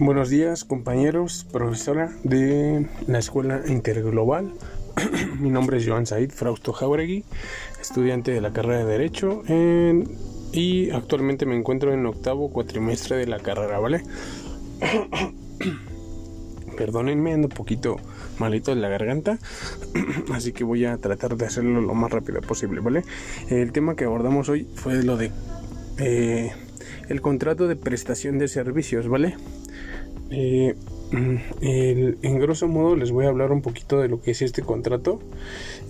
Buenos días compañeros, profesora de la Escuela Interglobal. Mi nombre es Joan Said Frausto Jauregui, estudiante de la carrera de Derecho y actualmente me encuentro en octavo cuatrimestre de la carrera, ¿vale? Perdónenme, ando un poquito malito de la garganta, así que voy a tratar de hacerlo lo más rápido posible, ¿vale? El tema que abordamos hoy fue lo de eh, el contrato de prestación de servicios, ¿vale? Eh, mm, en grosso modo les voy a hablar un poquito de lo que es este contrato.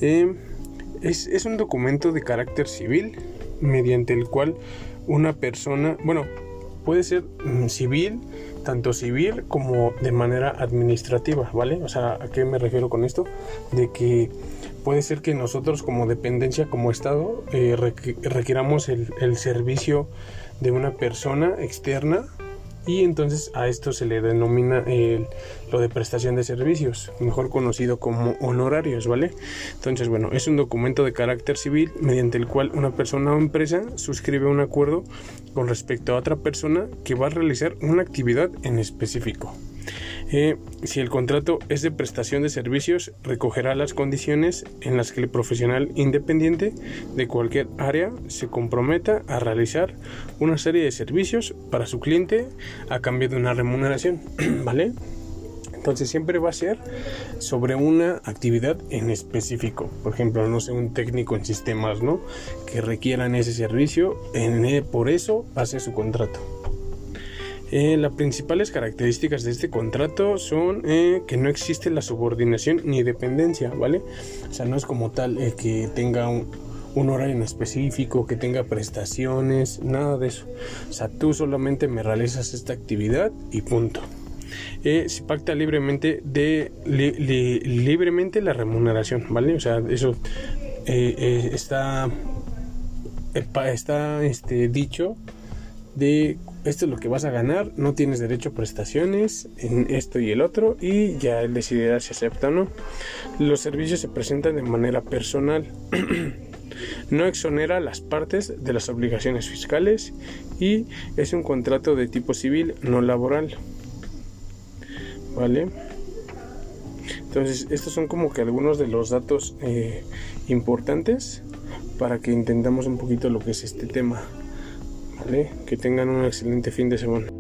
Eh, es, un documento de carácter civil mediante el cual una persona, bueno, puede ser mm, civil, tanto civil como de manera administrativa, ¿vale? O sea, ¿a qué me refiero con esto? De que puede ser que nosotros como dependencia, como Estado, eh, requiramos el, el servicio de una persona externa y entonces a esto se le denomina lo de prestación de servicios, mejor conocido como honorarios, ¿vale? Entonces, bueno, es un documento de carácter civil mediante el cual una persona o empresa suscribe un acuerdo con respecto a otra persona que va a realizar una actividad en específico. Eh, si el contrato es de prestación de servicios, recogerá las condiciones en las que el profesional independiente de cualquier área se comprometa a realizar una serie de servicios para su cliente a cambio de una remuneración, ¿vale? Entonces siempre va a ser sobre una actividad en específico. Por ejemplo, no sé, un técnico en sistemas, ¿no? Que requieran ese servicio, en, por eso hace su contrato. Eh, las principales características de este contrato son eh, que no existe la subordinación ni dependencia, ¿vale? O sea, no es como tal eh, que tenga un, horario en específico, que tenga prestaciones, nada de eso. O sea, tú solamente me realizas esta actividad y punto. se pacta libremente de libremente la remuneración, ¿vale? O sea, eso está está este dicho de esto es lo que vas a ganar, no tienes derecho a prestaciones en esto y el otro y ya él decidirá si acepta o no. Los servicios se presentan de manera personal. no exonera las partes de las obligaciones fiscales y es un contrato de tipo civil no laboral. ¿Vale? Entonces, estos son como que algunos de los datos eh, importantes para que entendamos un poquito lo que es este tema. Que tengan un excelente fin de semana.